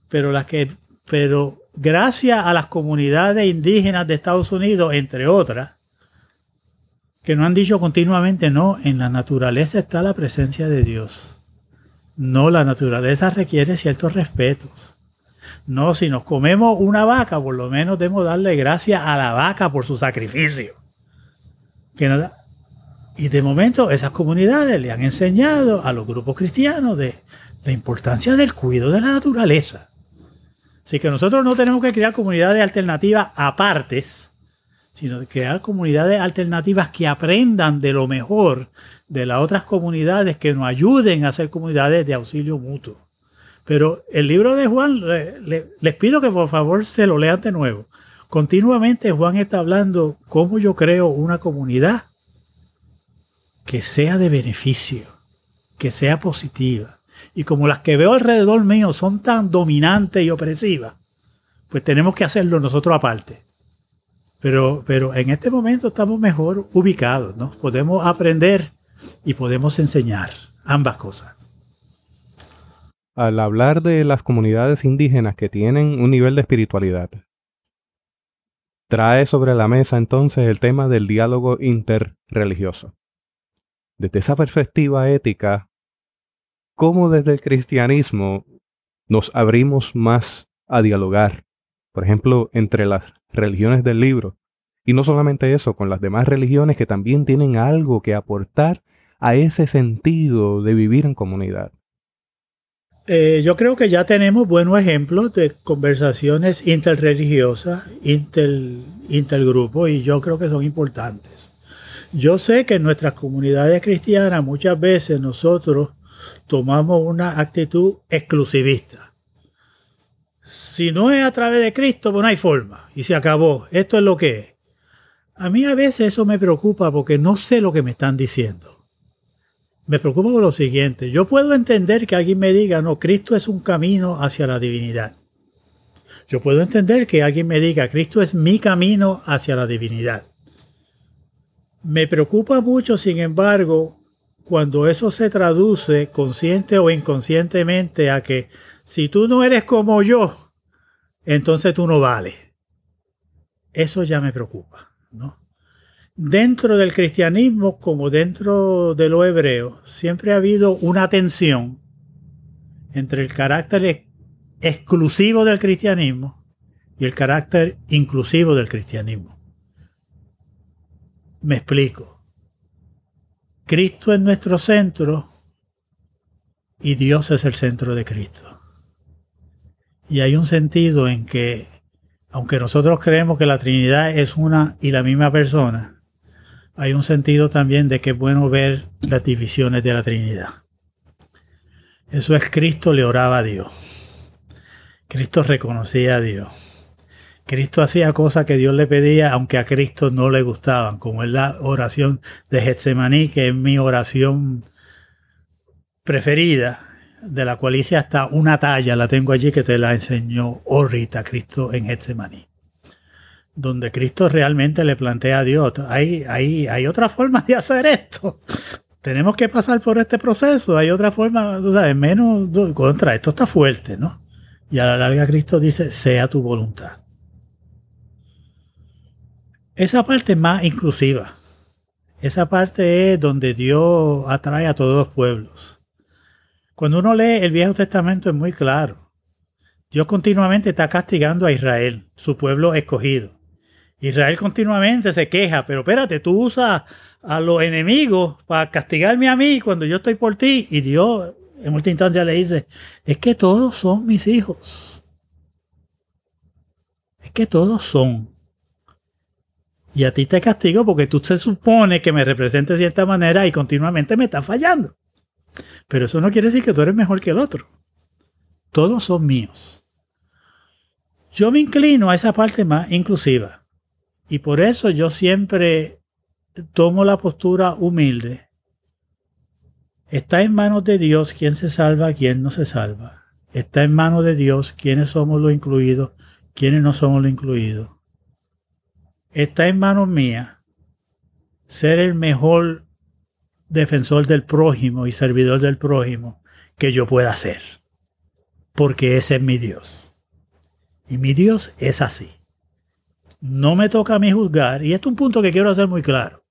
Pero las que, pero gracias a las comunidades indígenas de Estados Unidos, entre otras, que no han dicho continuamente, no, en la naturaleza está la presencia de Dios. No, la naturaleza requiere ciertos respetos. No, si nos comemos una vaca, por lo menos debemos darle gracias a la vaca por su sacrificio. Que y de momento esas comunidades le han enseñado a los grupos cristianos de la importancia del cuidado de la naturaleza. Así que nosotros no tenemos que crear comunidades alternativas apartes, sino crear comunidades alternativas que aprendan de lo mejor de las otras comunidades que nos ayuden a ser comunidades de auxilio mutuo. Pero el libro de Juan, les pido que por favor se lo lean de nuevo. Continuamente Juan está hablando cómo yo creo una comunidad que sea de beneficio, que sea positiva. Y como las que veo alrededor mío son tan dominantes y opresivas, pues tenemos que hacerlo nosotros aparte. Pero, pero en este momento estamos mejor ubicados, ¿no? Podemos aprender y podemos enseñar ambas cosas. Al hablar de las comunidades indígenas que tienen un nivel de espiritualidad, trae sobre la mesa entonces el tema del diálogo interreligioso. Desde esa perspectiva ética, ¿cómo desde el cristianismo nos abrimos más a dialogar por ejemplo, entre las religiones del libro. Y no solamente eso, con las demás religiones que también tienen algo que aportar a ese sentido de vivir en comunidad. Eh, yo creo que ya tenemos buenos ejemplos de conversaciones interreligiosas, inter, intergrupo, y yo creo que son importantes. Yo sé que en nuestras comunidades cristianas muchas veces nosotros tomamos una actitud exclusivista. Si no es a través de Cristo, pues no hay forma. Y se acabó. Esto es lo que es. A mí a veces eso me preocupa porque no sé lo que me están diciendo. Me preocupa por lo siguiente. Yo puedo entender que alguien me diga, no, Cristo es un camino hacia la divinidad. Yo puedo entender que alguien me diga, Cristo es mi camino hacia la divinidad. Me preocupa mucho, sin embargo, cuando eso se traduce consciente o inconscientemente a que si tú no eres como yo, entonces tú no vales. Eso ya me preocupa, ¿no? Dentro del cristianismo, como dentro de lo hebreo, siempre ha habido una tensión entre el carácter exclusivo del cristianismo y el carácter inclusivo del cristianismo. Me explico. Cristo es nuestro centro y Dios es el centro de Cristo. Y hay un sentido en que, aunque nosotros creemos que la Trinidad es una y la misma persona, hay un sentido también de que es bueno ver las divisiones de la Trinidad. Eso es Cristo le oraba a Dios. Cristo reconocía a Dios. Cristo hacía cosas que Dios le pedía, aunque a Cristo no le gustaban, como es la oración de Getsemaní, que es mi oración preferida, de la cual hice hasta una talla, la tengo allí que te la enseñó Orita Cristo en Getsemaní. Donde Cristo realmente le plantea a Dios, hay, hay, hay otra forma de hacer esto. Tenemos que pasar por este proceso, hay otra forma, tú sabes, menos contra, esto está fuerte, ¿no? Y a la larga Cristo dice, sea tu voluntad. Esa parte es más inclusiva. Esa parte es donde Dios atrae a todos los pueblos. Cuando uno lee el Viejo Testamento es muy claro. Dios continuamente está castigando a Israel, su pueblo escogido. Israel continuamente se queja, pero espérate, tú usas a los enemigos para castigarme a mí cuando yo estoy por ti. Y Dios en última instancia le dice, es que todos son mis hijos. Es que todos son. Y a ti te castigo porque tú se supone que me representes de cierta manera y continuamente me estás fallando. Pero eso no quiere decir que tú eres mejor que el otro. Todos son míos. Yo me inclino a esa parte más inclusiva. Y por eso yo siempre tomo la postura humilde. Está en manos de Dios quién se salva, quién no se salva. Está en manos de Dios quiénes somos los incluidos, quiénes no somos los incluidos está en manos mías ser el mejor defensor del prójimo y servidor del prójimo que yo pueda ser. Porque ese es mi Dios. Y mi Dios es así. No me toca a mí juzgar, y esto es un punto que quiero hacer muy claro.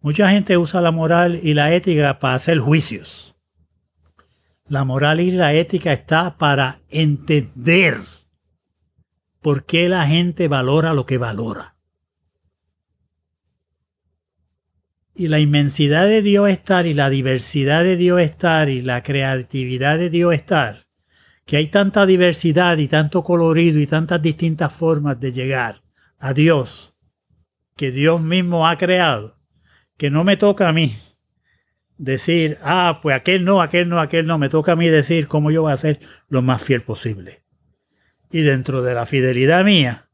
Mucha gente usa la moral y la ética para hacer juicios. La moral y la ética está para entender por qué la gente valora lo que valora. y la inmensidad de Dios estar y la diversidad de Dios estar y la creatividad de Dios estar, que hay tanta diversidad y tanto colorido y tantas distintas formas de llegar a Dios que Dios mismo ha creado, que no me toca a mí decir, ah, pues aquel no, aquel no, aquel no, me toca a mí decir cómo yo voy a ser lo más fiel posible. Y dentro de la fidelidad mía,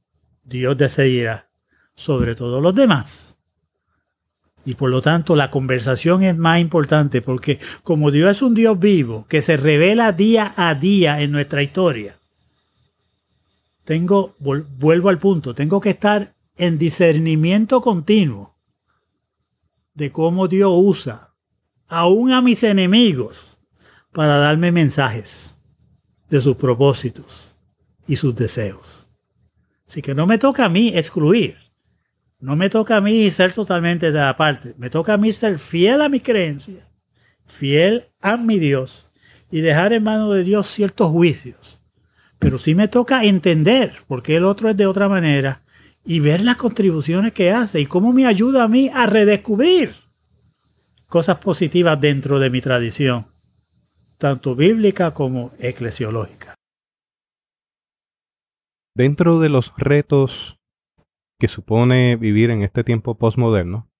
Dios decidirá sobre todos los demás. Y por lo tanto la conversación es más importante porque como Dios es un Dios vivo que se revela día a día en nuestra historia, tengo, vuelvo al punto, tengo que estar en discernimiento continuo de cómo Dios usa aún a mis enemigos para darme mensajes de sus propósitos y sus deseos. Así que no me toca a mí excluir no me toca a mí ser totalmente de la parte. Me toca a mí ser fiel a mi creencia, fiel a mi Dios y dejar en manos de Dios ciertos juicios. Pero sí me toca entender por qué el otro es de otra manera y ver las contribuciones que hace y cómo me ayuda a mí a redescubrir cosas positivas dentro de mi tradición, tanto bíblica como eclesiológica. Dentro de los retos que supone vivir en este tiempo postmoderno,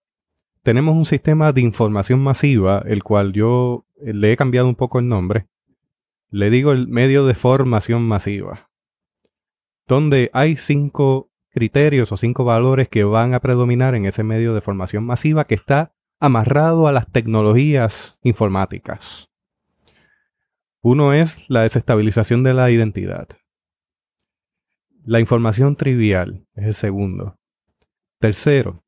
tenemos un sistema de información masiva, el cual yo eh, le he cambiado un poco el nombre. Le digo el medio de formación masiva, donde hay cinco criterios o cinco valores que van a predominar en ese medio de formación masiva que está amarrado a las tecnologías informáticas. Uno es la desestabilización de la identidad. La información trivial es el segundo. Tercero,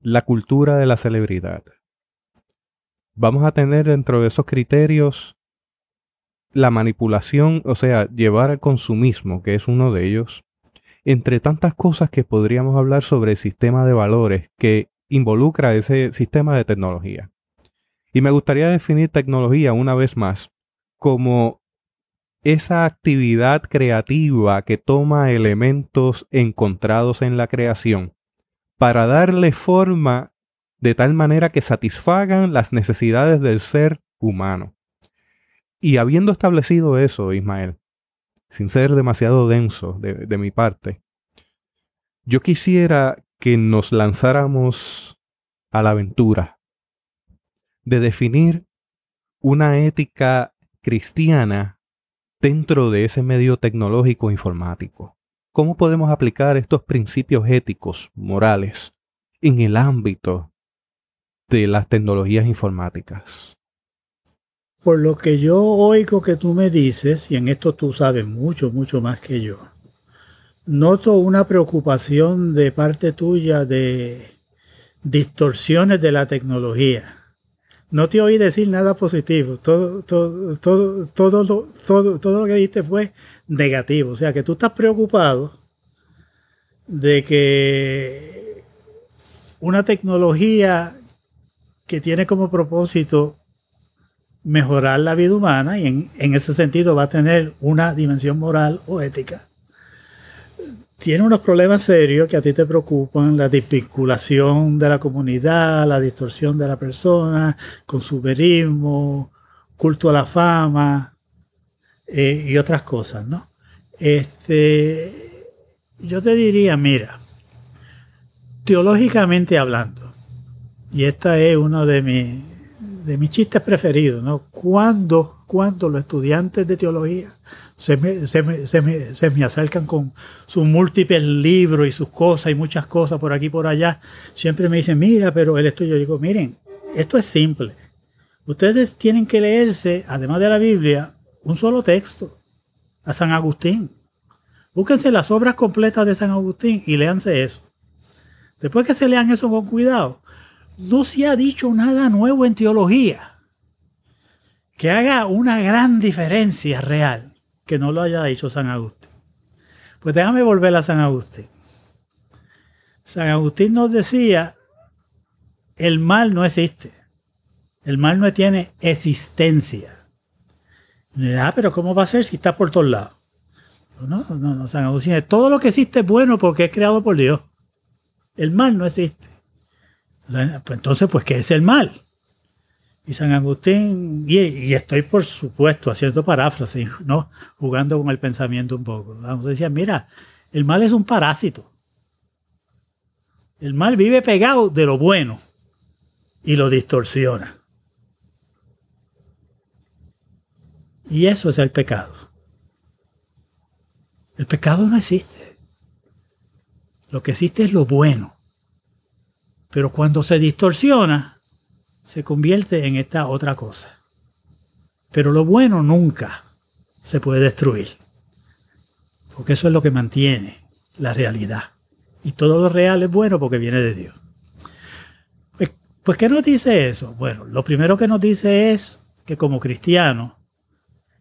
la cultura de la celebridad. Vamos a tener dentro de esos criterios la manipulación, o sea, llevar al consumismo, que es uno de ellos, entre tantas cosas que podríamos hablar sobre el sistema de valores que involucra ese sistema de tecnología. Y me gustaría definir tecnología una vez más como esa actividad creativa que toma elementos encontrados en la creación para darle forma de tal manera que satisfagan las necesidades del ser humano. Y habiendo establecido eso, Ismael, sin ser demasiado denso de, de mi parte, yo quisiera que nos lanzáramos a la aventura de definir una ética cristiana dentro de ese medio tecnológico informático. ¿Cómo podemos aplicar estos principios éticos, morales, en el ámbito de las tecnologías informáticas? Por lo que yo oigo que tú me dices, y en esto tú sabes mucho, mucho más que yo, noto una preocupación de parte tuya de distorsiones de la tecnología. No te oí decir nada positivo. Todo, todo, todo, todo, todo, todo lo que dijiste fue negativo. O sea que tú estás preocupado de que una tecnología que tiene como propósito mejorar la vida humana y en, en ese sentido va a tener una dimensión moral o ética tiene unos problemas serios que a ti te preocupan, la desvinculación de la comunidad, la distorsión de la persona, consumerismo, culto a la fama eh, y otras cosas, ¿no? Este, yo te diría, mira, teológicamente hablando, y esta es uno de mis, de mis chistes preferidos, ¿no? Cuando, cuando los estudiantes de teología se me, se me, se me, se me acercan con sus múltiples libros y sus cosas y muchas cosas por aquí y por allá. Siempre me dicen, mira, pero el esto yo digo, miren, esto es simple. Ustedes tienen que leerse, además de la Biblia, un solo texto, a San Agustín. Búsquense las obras completas de San Agustín y léanse eso. Después que se lean eso con cuidado, no se ha dicho nada nuevo en teología que haga una gran diferencia real que no lo haya dicho San Agustín. Pues déjame volver a San Agustín. San Agustín nos decía, el mal no existe. El mal no tiene existencia. Ah, pero ¿cómo va a ser si está por todos lados? No, no, no, San Agustín, todo lo que existe es bueno porque es creado por Dios. El mal no existe. Entonces, pues, ¿qué es el mal? Y San Agustín, y, estoy por supuesto haciendo paráfrasis, ¿no? jugando con el pensamiento un poco. Agustín decía, mira, el mal es un parásito. El mal vive pegado de lo bueno y lo distorsiona. Y eso es el pecado. El pecado no existe. Lo que existe es lo bueno. Pero cuando se distorsiona, se convierte en esta otra cosa. Pero lo bueno nunca se puede destruir. Porque eso es lo que mantiene la realidad. Y todo lo real es bueno porque viene de Dios. Pues, pues ¿qué nos dice eso? Bueno, lo primero que nos dice es que como cristianos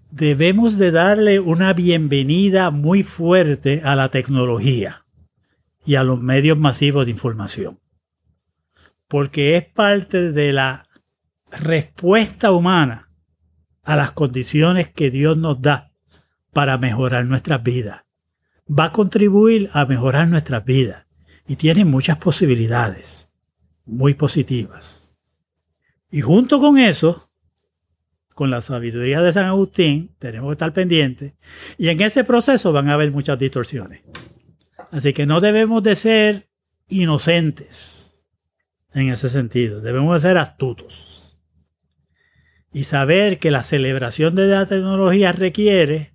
debemos de darle una bienvenida muy fuerte a la tecnología y a los medios masivos de información porque es parte de la respuesta humana a las condiciones que Dios nos da para mejorar nuestras vidas. Va a contribuir a mejorar nuestras vidas y tiene muchas posibilidades muy positivas. Y junto con eso, con la sabiduría de San Agustín, tenemos que estar pendientes y en ese proceso van a haber muchas distorsiones. Así que no debemos de ser inocentes en ese sentido. Debemos ser astutos y saber que la celebración de la tecnología requiere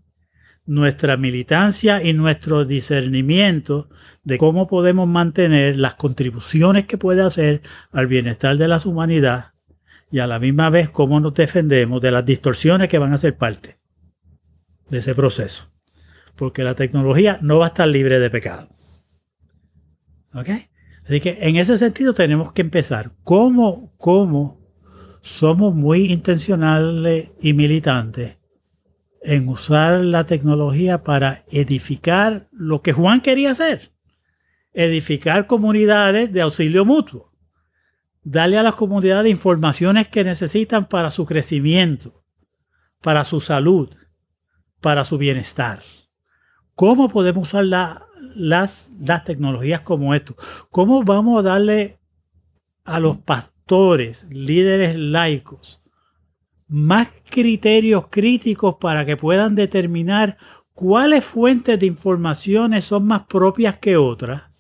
nuestra militancia y nuestro discernimiento de cómo podemos mantener las contribuciones que puede hacer al bienestar de la humanidad y a la misma vez cómo nos defendemos de las distorsiones que van a ser parte de ese proceso. Porque la tecnología no va a estar libre de pecado. ¿Ok? Así que en ese sentido tenemos que empezar. ¿Cómo, cómo somos muy intencionales y militantes en usar la tecnología para edificar lo que Juan quería hacer? Edificar comunidades de auxilio mutuo. Darle a las comunidades informaciones que necesitan para su crecimiento, para su salud, para su bienestar. ¿Cómo podemos usar la, las, las tecnologías como esto. ¿Cómo vamos a darle a los pastores, líderes laicos, más criterios críticos para que puedan determinar cuáles fuentes de informaciones son más propias que otras?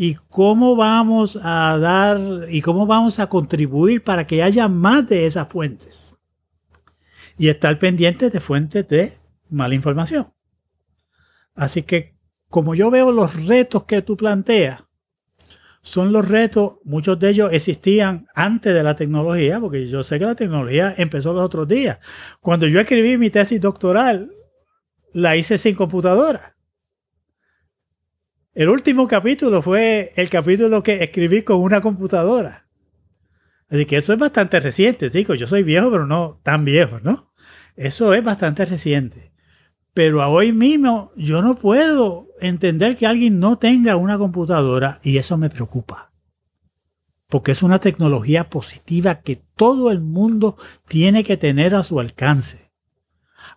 y cómo vamos a dar y cómo vamos a contribuir para que haya más de esas fuentes. Y estar pendientes de fuentes de mala información. Así que como yo veo los retos que tú planteas, son los retos, muchos de ellos existían antes de la tecnología, porque yo sé que la tecnología empezó los otros días. Cuando yo escribí mi tesis doctoral, la hice sin computadora. El último capítulo fue el capítulo que escribí con una computadora. Así que eso es bastante reciente, digo, yo soy viejo, pero no tan viejo, ¿no? Eso es bastante reciente. Pero a hoy mismo yo no puedo entender que alguien no tenga una computadora y eso me preocupa. Porque es una tecnología positiva que todo el mundo tiene que tener a su alcance.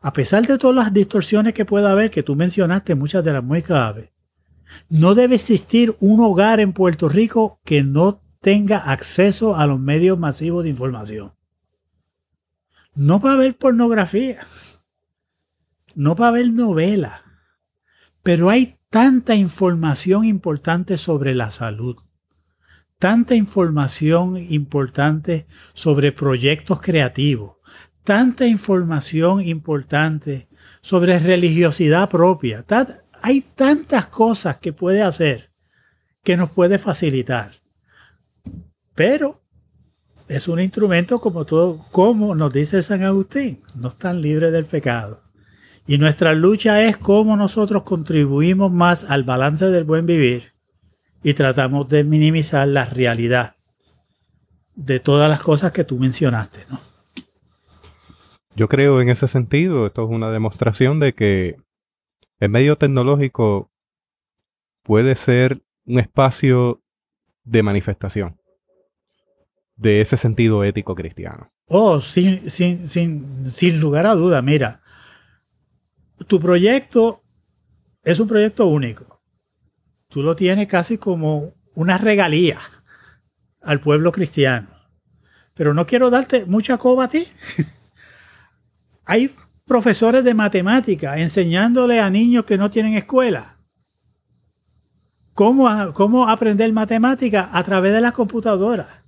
A pesar de todas las distorsiones que pueda haber, que tú mencionaste, muchas de las muy graves, no debe existir un hogar en Puerto Rico que no tenga acceso a los medios masivos de información. No va a haber pornografía no va a haber novela, pero hay tanta información importante sobre la salud, tanta información importante sobre proyectos creativos, tanta información importante sobre religiosidad propia. hay tantas cosas que puede hacer que nos puede facilitar. Pero es un instrumento como todo, como nos dice San Agustín, no están libres del pecado. Y nuestra lucha es cómo nosotros contribuimos más al balance del buen vivir y tratamos de minimizar la realidad de todas las cosas que tú mencionaste, ¿no? Yo creo en ese sentido, esto es una demostración de que el medio tecnológico puede ser un espacio de manifestación de ese sentido ético cristiano. Oh, sin, sin, sin, sin lugar a duda, mira, tu proyecto es un proyecto único. Tú lo tienes casi como una regalía al pueblo cristiano. Pero no quiero darte mucha coba a ti. Hay profesores de matemática enseñándole a niños que no tienen escuela cómo, cómo aprender matemática a través de las computadoras.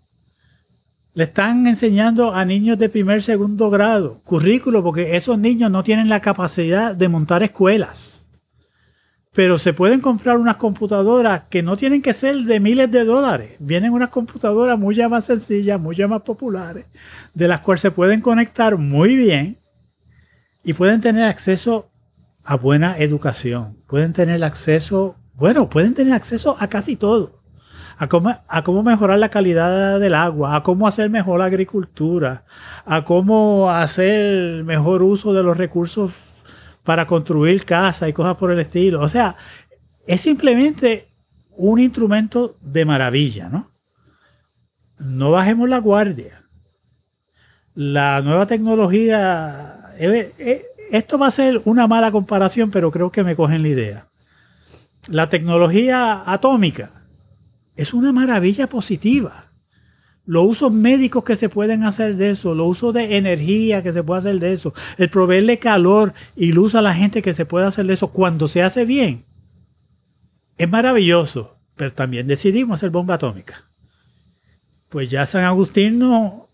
Le están enseñando a niños de primer, segundo grado currículo porque esos niños no tienen la capacidad de montar escuelas. Pero se pueden comprar unas computadoras que no tienen que ser de miles de dólares. Vienen unas computadoras mucho más sencillas, mucho más populares, de las cuales se pueden conectar muy bien y pueden tener acceso a buena educación. Pueden tener acceso, bueno, pueden tener acceso a casi todo a cómo, mejorar la calidad del agua, a cómo hacer mejor la agricultura, a cómo hacer mejor uso de los recursos para construir casas y cosas por el estilo. O sea, es simplemente un instrumento de maravilla, ¿no? No bajemos la guardia. La nueva tecnología, eh, eh, esto va a ser una mala comparación, pero creo que me cogen la idea. La tecnología atómica es una maravilla positiva. Los usos médicos que se pueden hacer de eso, los usos de energía que se puede hacer de eso, el proveerle calor y luz a la gente que se puede hacer de eso cuando se hace bien, es maravilloso. Pero también decidimos hacer bomba atómica. Pues ya San Agustín no,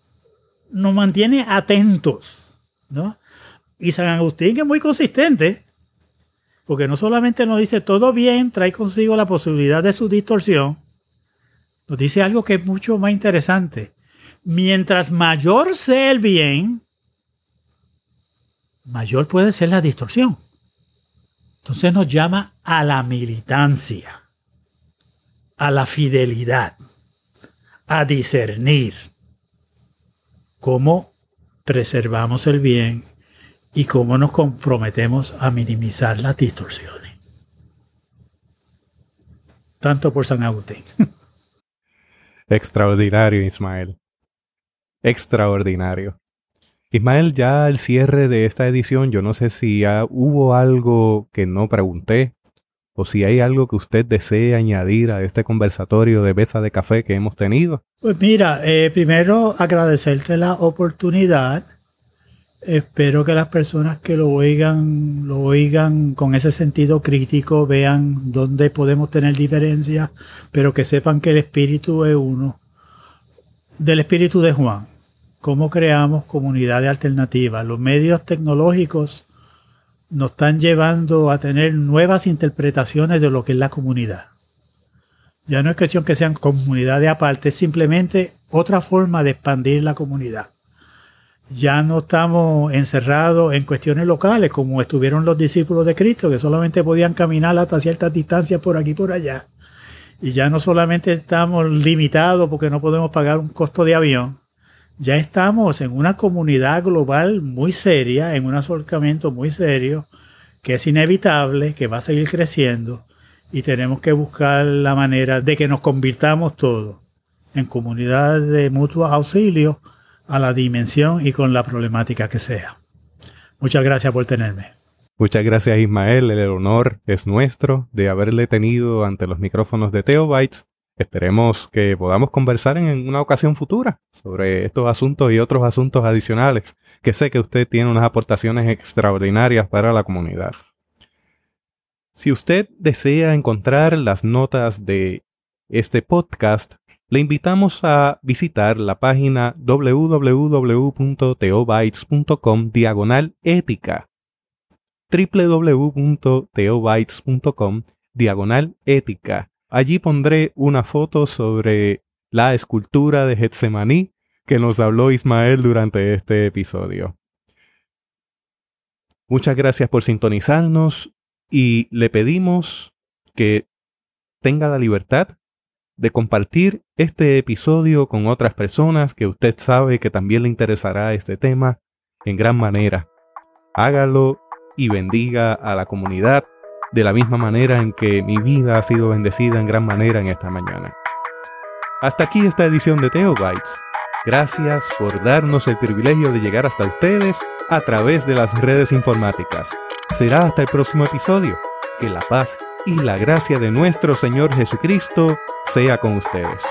nos mantiene atentos, ¿no? Y San Agustín es muy consistente, porque no solamente nos dice todo bien, trae consigo la posibilidad de su distorsión, nos dice algo que es mucho más interesante. Mientras mayor sea el bien, mayor puede ser la distorsión. Entonces nos llama a la militancia, a la fidelidad, a discernir cómo preservamos el bien y cómo nos comprometemos a minimizar las distorsiones. Tanto por San Agustín. Extraordinario, Ismael. Extraordinario. Ismael, ya al cierre de esta edición, yo no sé si hubo algo que no pregunté o si hay algo que usted desee añadir a este conversatorio de mesa de café que hemos tenido. Pues mira, eh, primero agradecerte la oportunidad Espero que las personas que lo oigan, lo oigan con ese sentido crítico, vean dónde podemos tener diferencias, pero que sepan que el espíritu es uno. Del espíritu de Juan, cómo creamos comunidades alternativas. Los medios tecnológicos nos están llevando a tener nuevas interpretaciones de lo que es la comunidad. Ya no es cuestión que sean comunidades aparte, es simplemente otra forma de expandir la comunidad. Ya no estamos encerrados en cuestiones locales como estuvieron los discípulos de Cristo, que solamente podían caminar hasta ciertas distancias por aquí y por allá. Y ya no solamente estamos limitados porque no podemos pagar un costo de avión, ya estamos en una comunidad global muy seria, en un acercamiento muy serio, que es inevitable, que va a seguir creciendo y tenemos que buscar la manera de que nos convirtamos todos en comunidades de mutuo auxilio a la dimensión y con la problemática que sea. Muchas gracias por tenerme. Muchas gracias Ismael, el honor es nuestro de haberle tenido ante los micrófonos de Teobytes. Esperemos que podamos conversar en una ocasión futura sobre estos asuntos y otros asuntos adicionales, que sé que usted tiene unas aportaciones extraordinarias para la comunidad. Si usted desea encontrar las notas de este podcast, le invitamos a visitar la página www.teobytes.com diagonal ética www.teobytes.com diagonal ética. Allí pondré una foto sobre la escultura de Getsemaní que nos habló Ismael durante este episodio. Muchas gracias por sintonizarnos y le pedimos que tenga la libertad de compartir este episodio con otras personas que usted sabe que también le interesará este tema en gran manera. Hágalo y bendiga a la comunidad de la misma manera en que mi vida ha sido bendecida en gran manera en esta mañana. Hasta aquí esta edición de Teobytes. Gracias por darnos el privilegio de llegar hasta ustedes a través de las redes informáticas. Será hasta el próximo episodio. Que la paz y la gracia de nuestro Señor Jesucristo sea con ustedes.